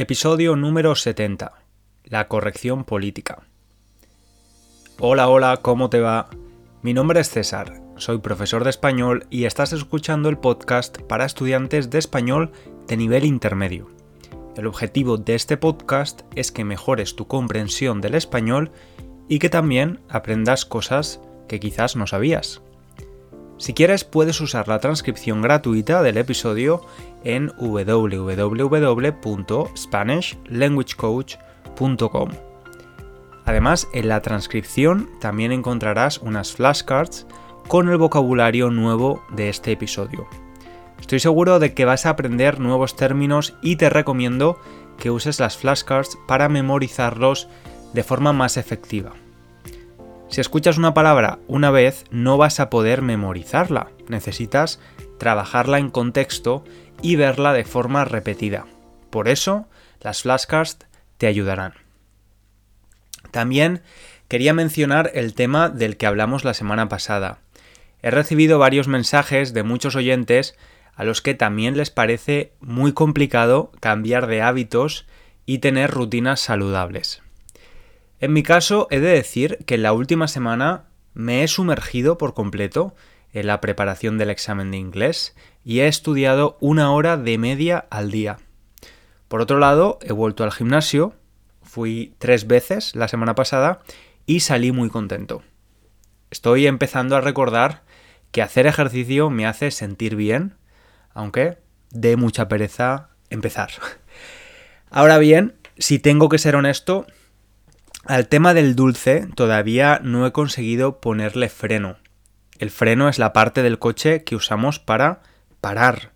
Episodio número 70. La corrección política. Hola, hola, ¿cómo te va? Mi nombre es César, soy profesor de español y estás escuchando el podcast para estudiantes de español de nivel intermedio. El objetivo de este podcast es que mejores tu comprensión del español y que también aprendas cosas que quizás no sabías. Si quieres puedes usar la transcripción gratuita del episodio en www.spanishlanguagecoach.com. Además, en la transcripción también encontrarás unas flashcards con el vocabulario nuevo de este episodio. Estoy seguro de que vas a aprender nuevos términos y te recomiendo que uses las flashcards para memorizarlos de forma más efectiva. Si escuchas una palabra una vez, no vas a poder memorizarla. Necesitas trabajarla en contexto y verla de forma repetida. Por eso, las flashcards te ayudarán. También quería mencionar el tema del que hablamos la semana pasada. He recibido varios mensajes de muchos oyentes a los que también les parece muy complicado cambiar de hábitos y tener rutinas saludables. En mi caso, he de decir que en la última semana me he sumergido por completo en la preparación del examen de inglés y he estudiado una hora de media al día. Por otro lado, he vuelto al gimnasio, fui tres veces la semana pasada y salí muy contento. Estoy empezando a recordar que hacer ejercicio me hace sentir bien, aunque de mucha pereza empezar. Ahora bien, si tengo que ser honesto, al tema del dulce todavía no he conseguido ponerle freno. El freno es la parte del coche que usamos para parar.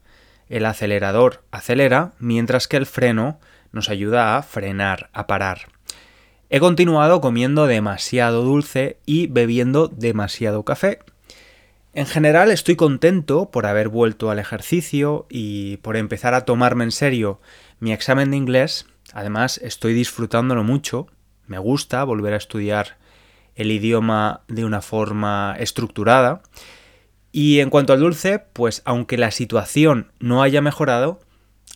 El acelerador acelera, mientras que el freno nos ayuda a frenar, a parar. He continuado comiendo demasiado dulce y bebiendo demasiado café. En general estoy contento por haber vuelto al ejercicio y por empezar a tomarme en serio mi examen de inglés. Además estoy disfrutándolo mucho me gusta volver a estudiar el idioma de una forma estructurada. Y en cuanto al dulce, pues aunque la situación no haya mejorado,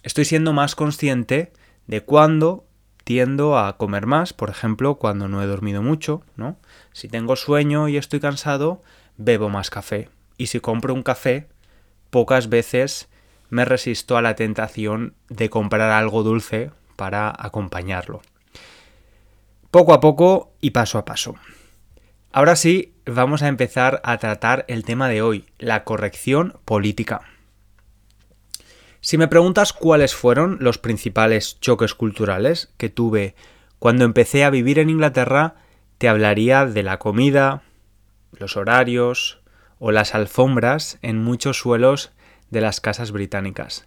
estoy siendo más consciente de cuándo tiendo a comer más, por ejemplo, cuando no he dormido mucho, ¿no? Si tengo sueño y estoy cansado, bebo más café. Y si compro un café, pocas veces me resisto a la tentación de comprar algo dulce para acompañarlo poco a poco y paso a paso. Ahora sí, vamos a empezar a tratar el tema de hoy, la corrección política. Si me preguntas cuáles fueron los principales choques culturales que tuve cuando empecé a vivir en Inglaterra, te hablaría de la comida, los horarios o las alfombras en muchos suelos de las casas británicas.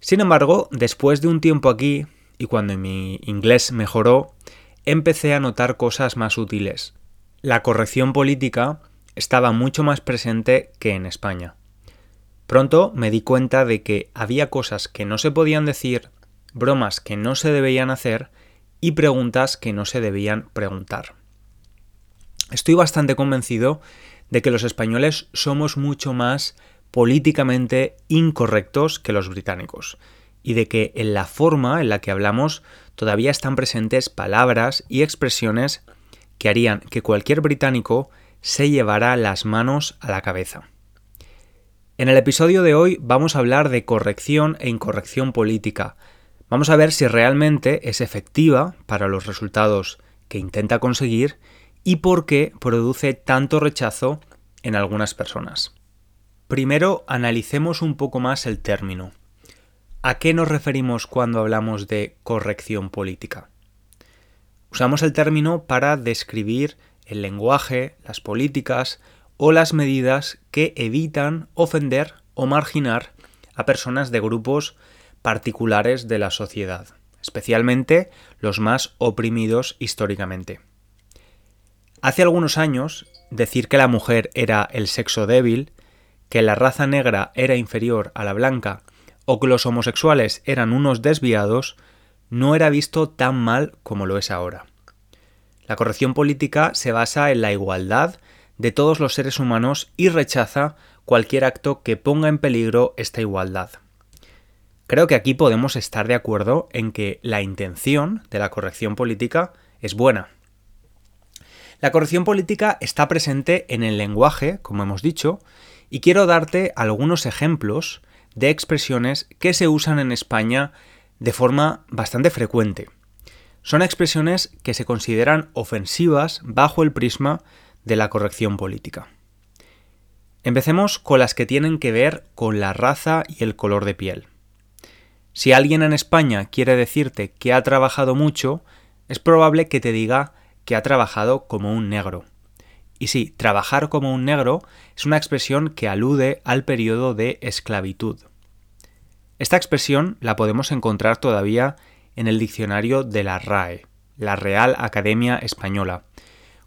Sin embargo, después de un tiempo aquí, y cuando mi inglés mejoró, empecé a notar cosas más útiles. La corrección política estaba mucho más presente que en España. Pronto me di cuenta de que había cosas que no se podían decir, bromas que no se debían hacer y preguntas que no se debían preguntar. Estoy bastante convencido de que los españoles somos mucho más políticamente incorrectos que los británicos y de que en la forma en la que hablamos todavía están presentes palabras y expresiones que harían que cualquier británico se llevara las manos a la cabeza. En el episodio de hoy vamos a hablar de corrección e incorrección política. Vamos a ver si realmente es efectiva para los resultados que intenta conseguir y por qué produce tanto rechazo en algunas personas. Primero analicemos un poco más el término. ¿A qué nos referimos cuando hablamos de corrección política? Usamos el término para describir el lenguaje, las políticas o las medidas que evitan ofender o marginar a personas de grupos particulares de la sociedad, especialmente los más oprimidos históricamente. Hace algunos años, decir que la mujer era el sexo débil, que la raza negra era inferior a la blanca o que los homosexuales eran unos desviados, no era visto tan mal como lo es ahora. La corrección política se basa en la igualdad de todos los seres humanos y rechaza cualquier acto que ponga en peligro esta igualdad. Creo que aquí podemos estar de acuerdo en que la intención de la corrección política es buena. La corrección política está presente en el lenguaje, como hemos dicho, y quiero darte algunos ejemplos de expresiones que se usan en España de forma bastante frecuente. Son expresiones que se consideran ofensivas bajo el prisma de la corrección política. Empecemos con las que tienen que ver con la raza y el color de piel. Si alguien en España quiere decirte que ha trabajado mucho, es probable que te diga que ha trabajado como un negro. Y sí, trabajar como un negro es una expresión que alude al periodo de esclavitud. Esta expresión la podemos encontrar todavía en el diccionario de la RAE, la Real Academia Española,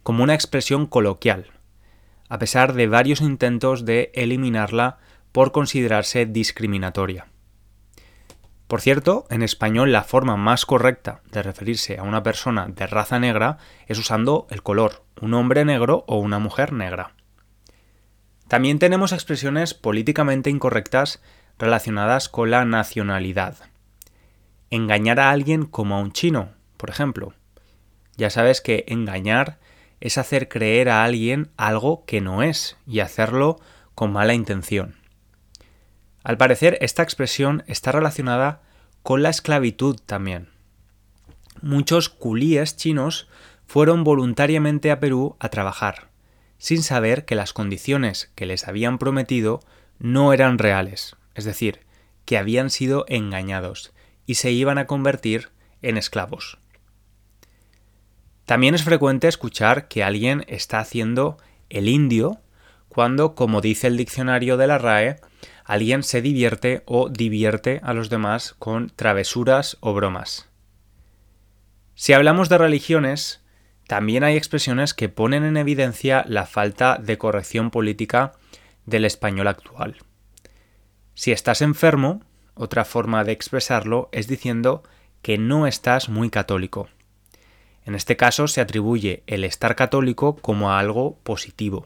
como una expresión coloquial, a pesar de varios intentos de eliminarla por considerarse discriminatoria. Por cierto, en español la forma más correcta de referirse a una persona de raza negra es usando el color, un hombre negro o una mujer negra. También tenemos expresiones políticamente incorrectas relacionadas con la nacionalidad. Engañar a alguien como a un chino, por ejemplo. Ya sabes que engañar es hacer creer a alguien algo que no es y hacerlo con mala intención. Al parecer, esta expresión está relacionada con la esclavitud también. Muchos culíes chinos fueron voluntariamente a Perú a trabajar, sin saber que las condiciones que les habían prometido no eran reales, es decir, que habían sido engañados y se iban a convertir en esclavos. También es frecuente escuchar que alguien está haciendo el indio cuando, como dice el diccionario de la RAE, alguien se divierte o divierte a los demás con travesuras o bromas. Si hablamos de religiones, también hay expresiones que ponen en evidencia la falta de corrección política del español actual. Si estás enfermo, otra forma de expresarlo es diciendo que no estás muy católico. En este caso se atribuye el estar católico como algo positivo.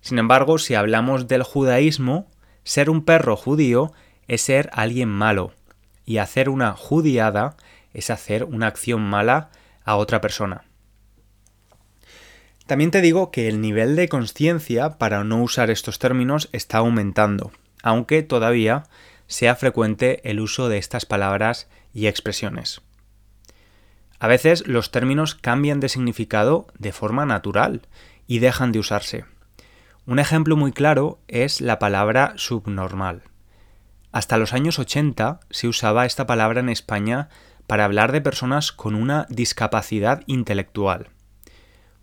Sin embargo, si hablamos del judaísmo, ser un perro judío es ser alguien malo, y hacer una judiada es hacer una acción mala a otra persona. También te digo que el nivel de conciencia para no usar estos términos está aumentando, aunque todavía sea frecuente el uso de estas palabras y expresiones. A veces los términos cambian de significado de forma natural y dejan de usarse. Un ejemplo muy claro es la palabra subnormal. Hasta los años 80 se usaba esta palabra en España para hablar de personas con una discapacidad intelectual.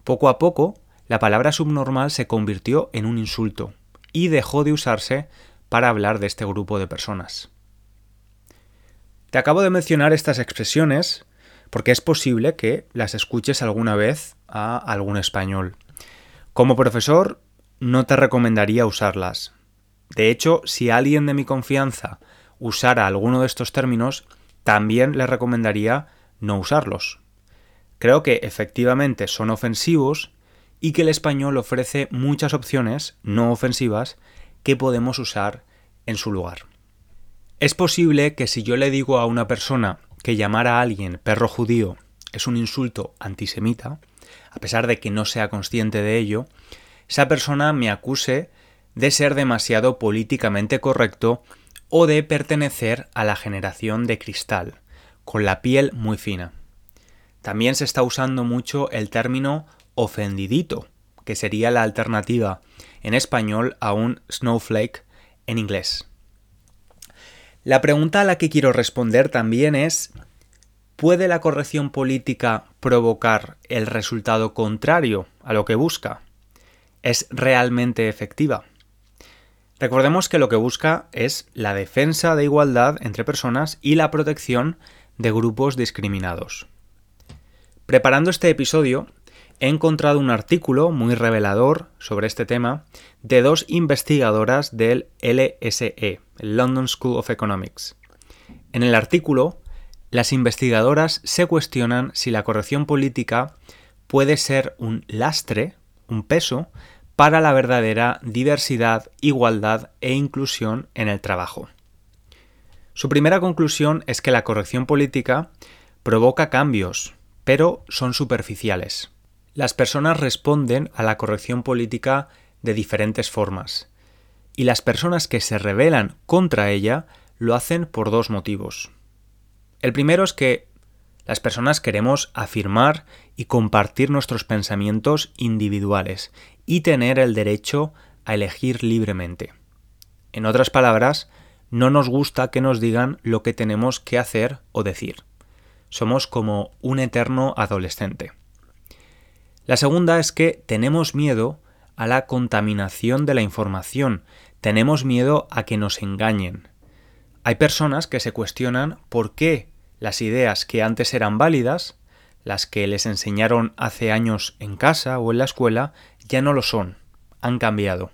Poco a poco, la palabra subnormal se convirtió en un insulto y dejó de usarse para hablar de este grupo de personas. Te acabo de mencionar estas expresiones porque es posible que las escuches alguna vez a algún español. Como profesor, no te recomendaría usarlas. De hecho, si alguien de mi confianza usara alguno de estos términos, también le recomendaría no usarlos. Creo que efectivamente son ofensivos y que el español ofrece muchas opciones no ofensivas que podemos usar en su lugar. Es posible que si yo le digo a una persona que llamar a alguien perro judío es un insulto antisemita, a pesar de que no sea consciente de ello, esa persona me acuse de ser demasiado políticamente correcto o de pertenecer a la generación de cristal, con la piel muy fina. También se está usando mucho el término ofendidito, que sería la alternativa en español a un snowflake en inglés. La pregunta a la que quiero responder también es, ¿puede la corrección política provocar el resultado contrario a lo que busca? Es realmente efectiva. Recordemos que lo que busca es la defensa de igualdad entre personas y la protección de grupos discriminados. Preparando este episodio, he encontrado un artículo muy revelador sobre este tema de dos investigadoras del LSE, London School of Economics. En el artículo, las investigadoras se cuestionan si la corrección política puede ser un lastre un peso para la verdadera diversidad, igualdad e inclusión en el trabajo. Su primera conclusión es que la corrección política provoca cambios, pero son superficiales. Las personas responden a la corrección política de diferentes formas, y las personas que se rebelan contra ella lo hacen por dos motivos. El primero es que las personas queremos afirmar y compartir nuestros pensamientos individuales y tener el derecho a elegir libremente. En otras palabras, no nos gusta que nos digan lo que tenemos que hacer o decir. Somos como un eterno adolescente. La segunda es que tenemos miedo a la contaminación de la información, tenemos miedo a que nos engañen. Hay personas que se cuestionan por qué las ideas que antes eran válidas, las que les enseñaron hace años en casa o en la escuela, ya no lo son, han cambiado.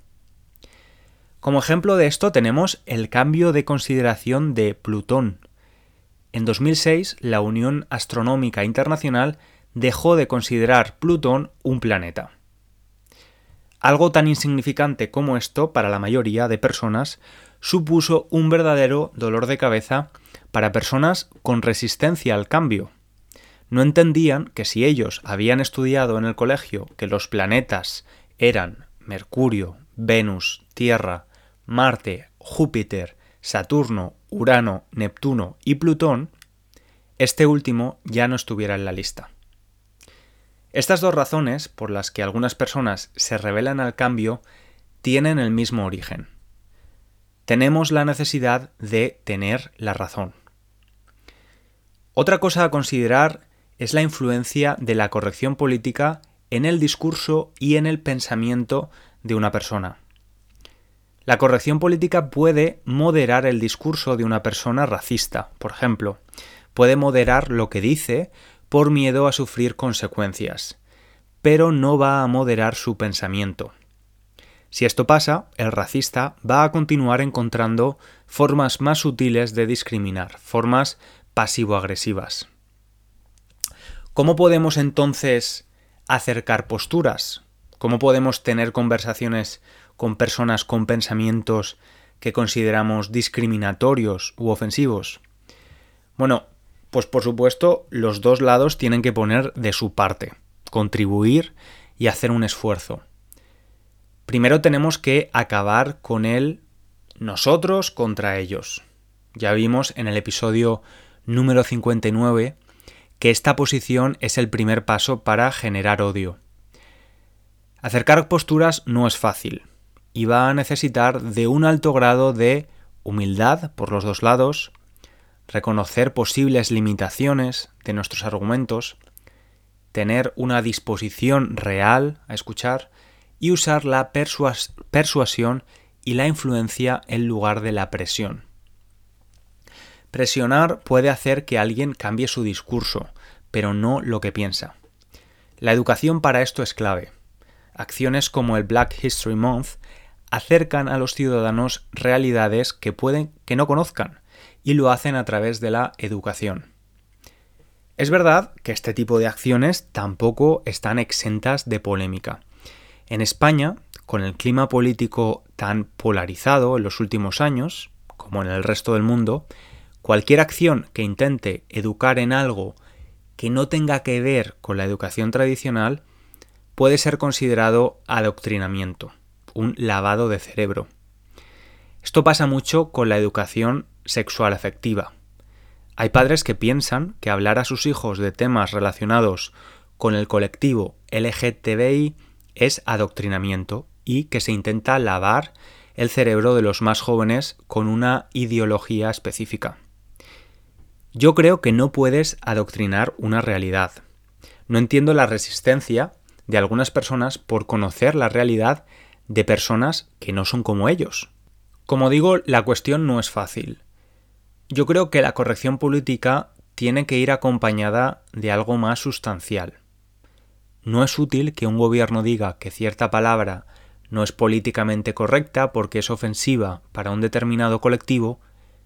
Como ejemplo de esto tenemos el cambio de consideración de Plutón. En 2006, la Unión Astronómica Internacional dejó de considerar Plutón un planeta. Algo tan insignificante como esto para la mayoría de personas supuso un verdadero dolor de cabeza para personas con resistencia al cambio. No entendían que si ellos habían estudiado en el colegio que los planetas eran Mercurio, Venus, Tierra, Marte, Júpiter, Saturno, Urano, Neptuno y Plutón, este último ya no estuviera en la lista. Estas dos razones por las que algunas personas se rebelan al cambio tienen el mismo origen. Tenemos la necesidad de tener la razón. Otra cosa a considerar es la influencia de la corrección política en el discurso y en el pensamiento de una persona. La corrección política puede moderar el discurso de una persona racista, por ejemplo. Puede moderar lo que dice por miedo a sufrir consecuencias, pero no va a moderar su pensamiento. Si esto pasa, el racista va a continuar encontrando formas más sutiles de discriminar, formas pasivo-agresivas. ¿Cómo podemos entonces acercar posturas? ¿Cómo podemos tener conversaciones con personas con pensamientos que consideramos discriminatorios u ofensivos? Bueno, pues por supuesto los dos lados tienen que poner de su parte, contribuir y hacer un esfuerzo. Primero tenemos que acabar con el nosotros contra ellos. Ya vimos en el episodio número 59 que esta posición es el primer paso para generar odio. Acercar posturas no es fácil, y va a necesitar de un alto grado de humildad por los dos lados, reconocer posibles limitaciones de nuestros argumentos, tener una disposición real a escuchar y usar la persuasión y la influencia en lugar de la presión. Presionar puede hacer que alguien cambie su discurso, pero no lo que piensa. La educación para esto es clave. Acciones como el Black History Month acercan a los ciudadanos realidades que pueden que no conozcan y lo hacen a través de la educación. Es verdad que este tipo de acciones tampoco están exentas de polémica. En España, con el clima político tan polarizado en los últimos años, como en el resto del mundo, cualquier acción que intente educar en algo que no tenga que ver con la educación tradicional puede ser considerado adoctrinamiento un lavado de cerebro. Esto pasa mucho con la educación sexual afectiva. Hay padres que piensan que hablar a sus hijos de temas relacionados con el colectivo LGTBI es adoctrinamiento y que se intenta lavar el cerebro de los más jóvenes con una ideología específica. Yo creo que no puedes adoctrinar una realidad. No entiendo la resistencia de algunas personas por conocer la realidad de personas que no son como ellos. Como digo, la cuestión no es fácil. Yo creo que la corrección política tiene que ir acompañada de algo más sustancial. No es útil que un gobierno diga que cierta palabra no es políticamente correcta porque es ofensiva para un determinado colectivo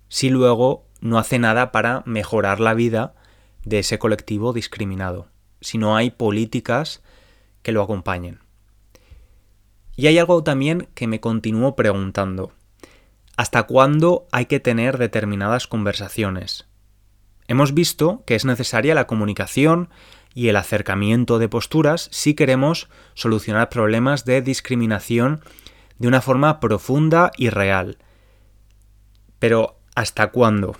si luego no hace nada para mejorar la vida de ese colectivo discriminado, si no hay políticas que lo acompañen. Y hay algo también que me continúo preguntando. ¿Hasta cuándo hay que tener determinadas conversaciones? Hemos visto que es necesaria la comunicación y el acercamiento de posturas si queremos solucionar problemas de discriminación de una forma profunda y real. Pero ¿hasta cuándo?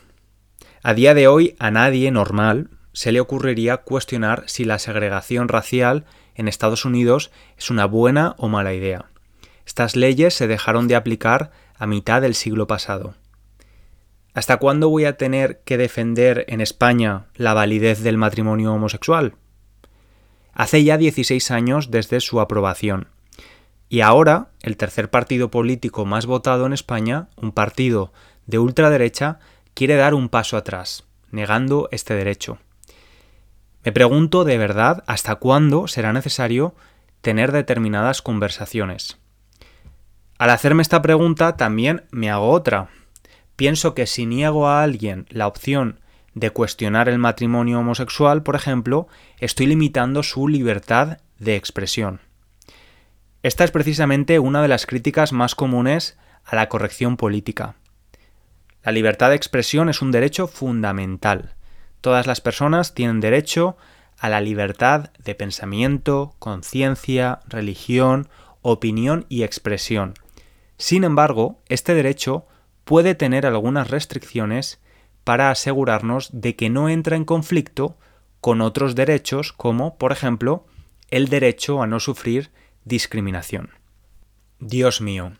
A día de hoy a nadie normal se le ocurriría cuestionar si la segregación racial en Estados Unidos es una buena o mala idea. Estas leyes se dejaron de aplicar a mitad del siglo pasado. ¿Hasta cuándo voy a tener que defender en España la validez del matrimonio homosexual? Hace ya 16 años desde su aprobación. Y ahora, el tercer partido político más votado en España, un partido de ultraderecha, quiere dar un paso atrás, negando este derecho. Me pregunto de verdad hasta cuándo será necesario tener determinadas conversaciones. Al hacerme esta pregunta también me hago otra. Pienso que si niego a alguien la opción de cuestionar el matrimonio homosexual, por ejemplo, estoy limitando su libertad de expresión. Esta es precisamente una de las críticas más comunes a la corrección política. La libertad de expresión es un derecho fundamental. Todas las personas tienen derecho a la libertad de pensamiento, conciencia, religión, opinión y expresión. Sin embargo, este derecho puede tener algunas restricciones para asegurarnos de que no entra en conflicto con otros derechos como, por ejemplo, el derecho a no sufrir discriminación. Dios mío,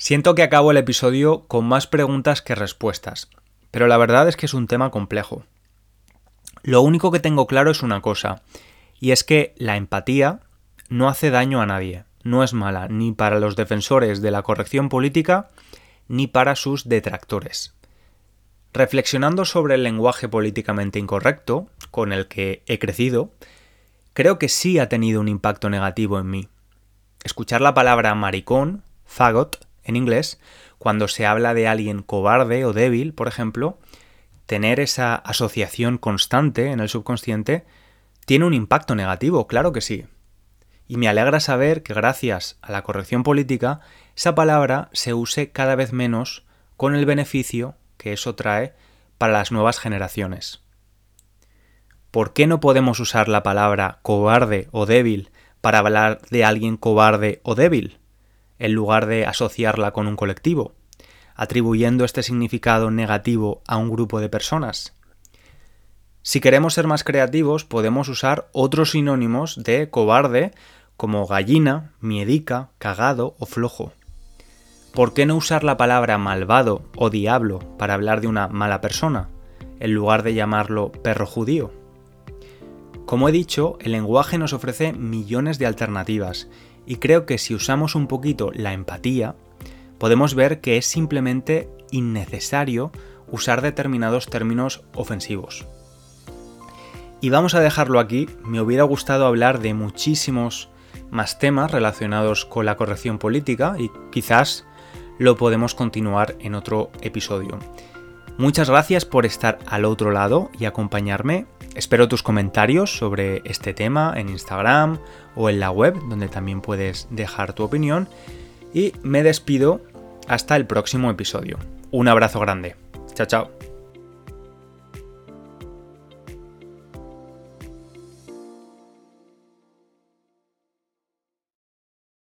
siento que acabo el episodio con más preguntas que respuestas, pero la verdad es que es un tema complejo. Lo único que tengo claro es una cosa, y es que la empatía no hace daño a nadie no es mala ni para los defensores de la corrección política ni para sus detractores. Reflexionando sobre el lenguaje políticamente incorrecto, con el que he crecido, creo que sí ha tenido un impacto negativo en mí. Escuchar la palabra maricón, fagot, en inglés, cuando se habla de alguien cobarde o débil, por ejemplo, tener esa asociación constante en el subconsciente, tiene un impacto negativo, claro que sí y me alegra saber que gracias a la corrección política esa palabra se use cada vez menos con el beneficio que eso trae para las nuevas generaciones. ¿Por qué no podemos usar la palabra cobarde o débil para hablar de alguien cobarde o débil, en lugar de asociarla con un colectivo, atribuyendo este significado negativo a un grupo de personas? Si queremos ser más creativos, podemos usar otros sinónimos de cobarde como gallina, miedica, cagado o flojo. ¿Por qué no usar la palabra malvado o diablo para hablar de una mala persona, en lugar de llamarlo perro judío? Como he dicho, el lenguaje nos ofrece millones de alternativas, y creo que si usamos un poquito la empatía, podemos ver que es simplemente innecesario usar determinados términos ofensivos. Y vamos a dejarlo aquí, me hubiera gustado hablar de muchísimos más temas relacionados con la corrección política y quizás lo podemos continuar en otro episodio. Muchas gracias por estar al otro lado y acompañarme. Espero tus comentarios sobre este tema en Instagram o en la web, donde también puedes dejar tu opinión. Y me despido hasta el próximo episodio. Un abrazo grande. Chao, chao.